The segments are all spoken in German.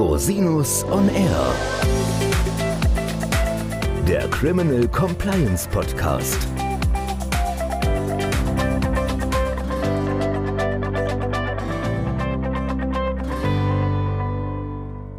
Rosinus on Air. Der Criminal Compliance Podcast.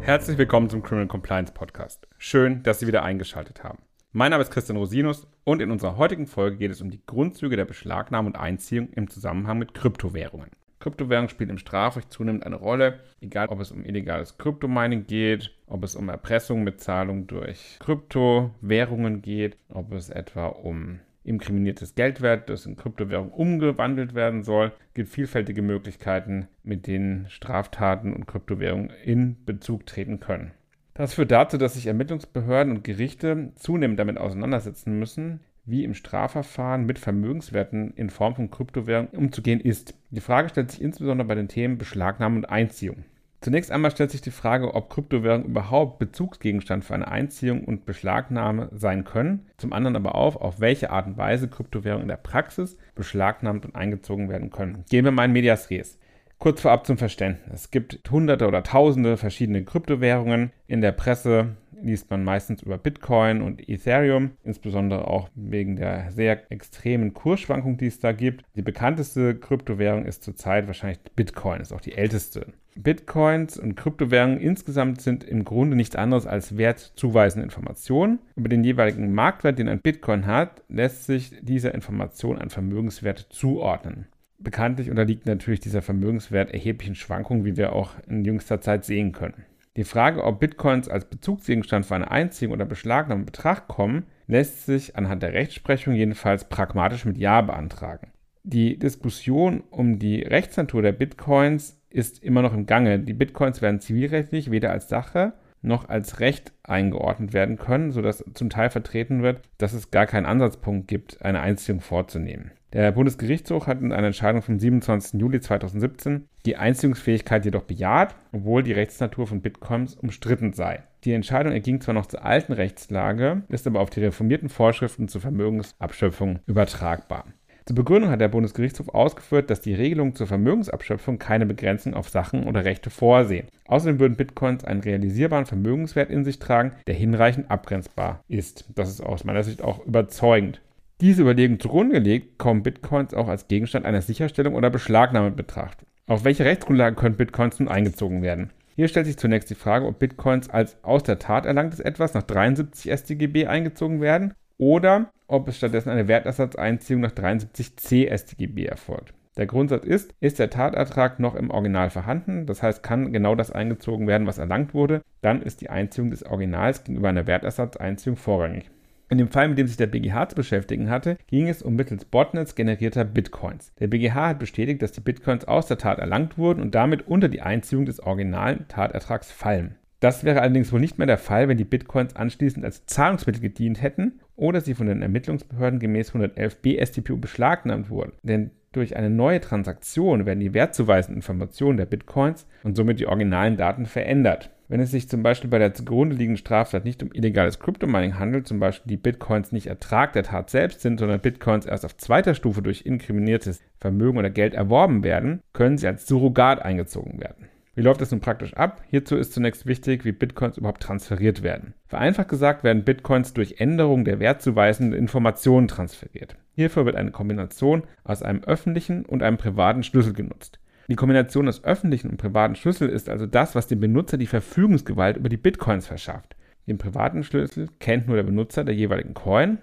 Herzlich willkommen zum Criminal Compliance Podcast. Schön, dass Sie wieder eingeschaltet haben. Mein Name ist Christian Rosinus und in unserer heutigen Folge geht es um die Grundzüge der Beschlagnahme und Einziehung im Zusammenhang mit Kryptowährungen. Kryptowährung spielt im Strafrecht zunehmend eine Rolle, egal ob es um illegales Kryptomining geht, ob es um Erpressung mit Zahlung durch Kryptowährungen geht, ob es etwa um inkriminiertes Geldwert, das in Kryptowährung umgewandelt werden soll. Es gibt vielfältige Möglichkeiten, mit denen Straftaten und Kryptowährungen in Bezug treten können. Das führt dazu, dass sich Ermittlungsbehörden und Gerichte zunehmend damit auseinandersetzen müssen, wie im Strafverfahren mit Vermögenswerten in Form von Kryptowährungen umzugehen ist. Die Frage stellt sich insbesondere bei den Themen Beschlagnahme und Einziehung. Zunächst einmal stellt sich die Frage, ob Kryptowährungen überhaupt Bezugsgegenstand für eine Einziehung und Beschlagnahme sein können. Zum anderen aber auch, auf welche Art und Weise Kryptowährungen in der Praxis beschlagnahmt und eingezogen werden können. Gehen wir mal in Medias Res. Kurz vorab zum Verständnis. Es gibt hunderte oder tausende verschiedene Kryptowährungen. In der Presse liest man meistens über Bitcoin und Ethereum, insbesondere auch wegen der sehr extremen Kursschwankung, die es da gibt. Die bekannteste Kryptowährung ist zurzeit wahrscheinlich Bitcoin, ist auch die älteste. Bitcoins und Kryptowährungen insgesamt sind im Grunde nichts anderes als wertzuweisende Informationen. Über den jeweiligen Marktwert, den ein Bitcoin hat, lässt sich dieser Information ein Vermögenswert zuordnen. Bekanntlich unterliegt natürlich dieser Vermögenswert erheblichen Schwankungen, wie wir auch in jüngster Zeit sehen können. Die Frage, ob Bitcoins als Bezugsgegenstand für eine Einziehung oder Beschlagnahme in Betracht kommen, lässt sich anhand der Rechtsprechung jedenfalls pragmatisch mit Ja beantragen. Die Diskussion um die Rechtsnatur der Bitcoins ist immer noch im Gange. Die Bitcoins werden zivilrechtlich weder als Sache noch als Recht eingeordnet werden können, sodass zum Teil vertreten wird, dass es gar keinen Ansatzpunkt gibt, eine Einziehung vorzunehmen. Der Bundesgerichtshof hat in einer Entscheidung vom 27. Juli 2017 die Einziehungsfähigkeit jedoch bejaht, obwohl die Rechtsnatur von Bitcoins umstritten sei. Die Entscheidung erging zwar noch zur alten Rechtslage, ist aber auf die reformierten Vorschriften zur Vermögensabschöpfung übertragbar. Zur Begründung hat der Bundesgerichtshof ausgeführt, dass die Regelungen zur Vermögensabschöpfung keine Begrenzung auf Sachen oder Rechte vorsehen. Außerdem würden Bitcoins einen realisierbaren Vermögenswert in sich tragen, der hinreichend abgrenzbar ist. Das ist aus meiner Sicht auch überzeugend. Diese Überlegung zugrunde gelegt, kommen Bitcoins auch als Gegenstand einer Sicherstellung oder Beschlagnahme in Betracht. Auf welche Rechtsgrundlagen können Bitcoins nun eingezogen werden? Hier stellt sich zunächst die Frage, ob Bitcoins als aus der Tat erlangtes etwas nach 73 StGB eingezogen werden oder ob es stattdessen eine Wertersatzeinziehung nach 73c StGB erfolgt. Der Grundsatz ist, ist der Tatertrag noch im Original vorhanden, das heißt kann genau das eingezogen werden, was erlangt wurde, dann ist die Einziehung des Originals gegenüber einer Wertersatzeinziehung vorrangig. In dem Fall, mit dem sich der BGH zu beschäftigen hatte, ging es um mittels Botnets generierter Bitcoins. Der BGH hat bestätigt, dass die Bitcoins aus der Tat erlangt wurden und damit unter die Einziehung des originalen Tatertrags fallen. Das wäre allerdings wohl nicht mehr der Fall, wenn die Bitcoins anschließend als Zahlungsmittel gedient hätten oder sie von den Ermittlungsbehörden gemäß 111b StPO beschlagnahmt wurden. Denn durch eine neue Transaktion werden die wertzuweisenden Informationen der Bitcoins und somit die originalen Daten verändert. Wenn es sich zum Beispiel bei der zugrunde liegenden Straftat nicht um illegales Kryptomining handelt, zum Beispiel die Bitcoins nicht Ertrag der Tat selbst sind, sondern Bitcoins erst auf zweiter Stufe durch inkriminiertes Vermögen oder Geld erworben werden, können sie als Surrogat eingezogen werden. Wie läuft das nun praktisch ab? Hierzu ist zunächst wichtig, wie Bitcoins überhaupt transferiert werden. Vereinfacht gesagt werden Bitcoins durch Änderung der wertzuweisenden Informationen transferiert. Hierfür wird eine Kombination aus einem öffentlichen und einem privaten Schlüssel genutzt. Die Kombination des öffentlichen und privaten Schlüssels ist also das, was dem Benutzer die Verfügungsgewalt über die Bitcoins verschafft. Den privaten Schlüssel kennt nur der Benutzer der jeweiligen Coin.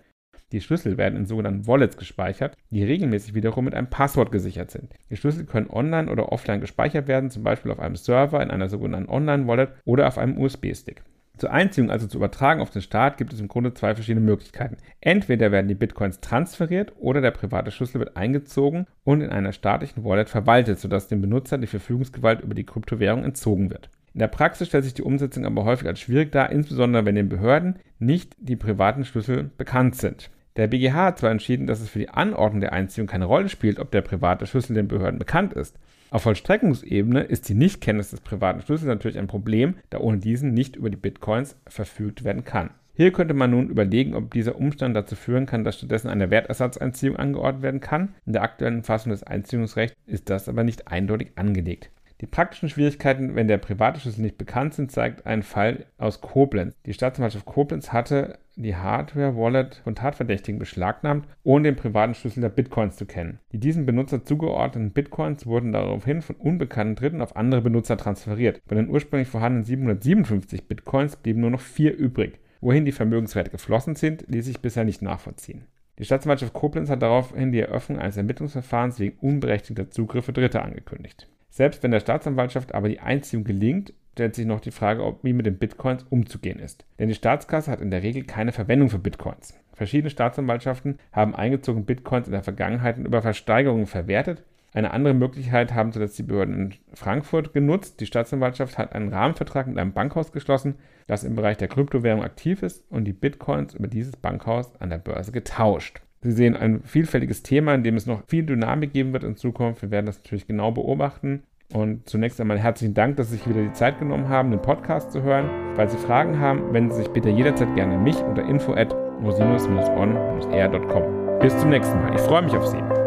Die Schlüssel werden in sogenannten Wallets gespeichert, die regelmäßig wiederum mit einem Passwort gesichert sind. Die Schlüssel können online oder offline gespeichert werden, zum Beispiel auf einem Server, in einer sogenannten Online-Wallet oder auf einem USB-Stick. Zur Einziehung, also zu übertragen auf den Staat, gibt es im Grunde zwei verschiedene Möglichkeiten. Entweder werden die Bitcoins transferiert oder der private Schlüssel wird eingezogen und in einer staatlichen Wallet verwaltet, sodass dem Benutzer die Verfügungsgewalt über die Kryptowährung entzogen wird. In der Praxis stellt sich die Umsetzung aber häufig als schwierig dar, insbesondere wenn den Behörden nicht die privaten Schlüssel bekannt sind. Der BGH hat zwar entschieden, dass es für die Anordnung der Einziehung keine Rolle spielt, ob der private Schlüssel den Behörden bekannt ist. Auf Vollstreckungsebene ist die Nichtkenntnis des privaten Schlüssels natürlich ein Problem, da ohne diesen nicht über die Bitcoins verfügt werden kann. Hier könnte man nun überlegen, ob dieser Umstand dazu führen kann, dass stattdessen eine Wertersatzeinziehung angeordnet werden kann. In der aktuellen Fassung des Einziehungsrechts ist das aber nicht eindeutig angelegt. Die praktischen Schwierigkeiten, wenn der private Schlüssel nicht bekannt sind, zeigt ein Fall aus Koblenz. Die Staatsanwaltschaft Koblenz hatte die Hardware-Wallet von Tatverdächtigen beschlagnahmt, ohne den privaten Schlüssel der Bitcoins zu kennen. Die diesem Benutzer zugeordneten Bitcoins wurden daraufhin von unbekannten Dritten auf andere Benutzer transferiert. Bei den ursprünglich vorhandenen 757 Bitcoins blieben nur noch vier übrig. Wohin die Vermögenswerte geflossen sind, ließ sich bisher nicht nachvollziehen. Die Staatsanwaltschaft Koblenz hat daraufhin die Eröffnung eines Ermittlungsverfahrens wegen unberechtigter Zugriffe Dritter angekündigt. Selbst wenn der Staatsanwaltschaft aber die Einziehung gelingt, stellt sich noch die Frage, ob wie mit den Bitcoins umzugehen ist. Denn die Staatskasse hat in der Regel keine Verwendung für Bitcoins. Verschiedene Staatsanwaltschaften haben eingezogene Bitcoins in der Vergangenheit über Versteigerungen verwertet. Eine andere Möglichkeit haben zuletzt die Behörden in Frankfurt genutzt. Die Staatsanwaltschaft hat einen Rahmenvertrag mit einem Bankhaus geschlossen, das im Bereich der Kryptowährung aktiv ist und die Bitcoins über dieses Bankhaus an der Börse getauscht. Sie sehen ein vielfältiges Thema, in dem es noch viel Dynamik geben wird in Zukunft. Wir werden das natürlich genau beobachten. Und zunächst einmal herzlichen Dank, dass Sie sich wieder die Zeit genommen haben, den Podcast zu hören. Falls Sie Fragen haben, wenden Sie sich bitte jederzeit gerne an mich unter info at rosinus-on-r.com. Bis zum nächsten Mal. Ich freue mich auf Sie.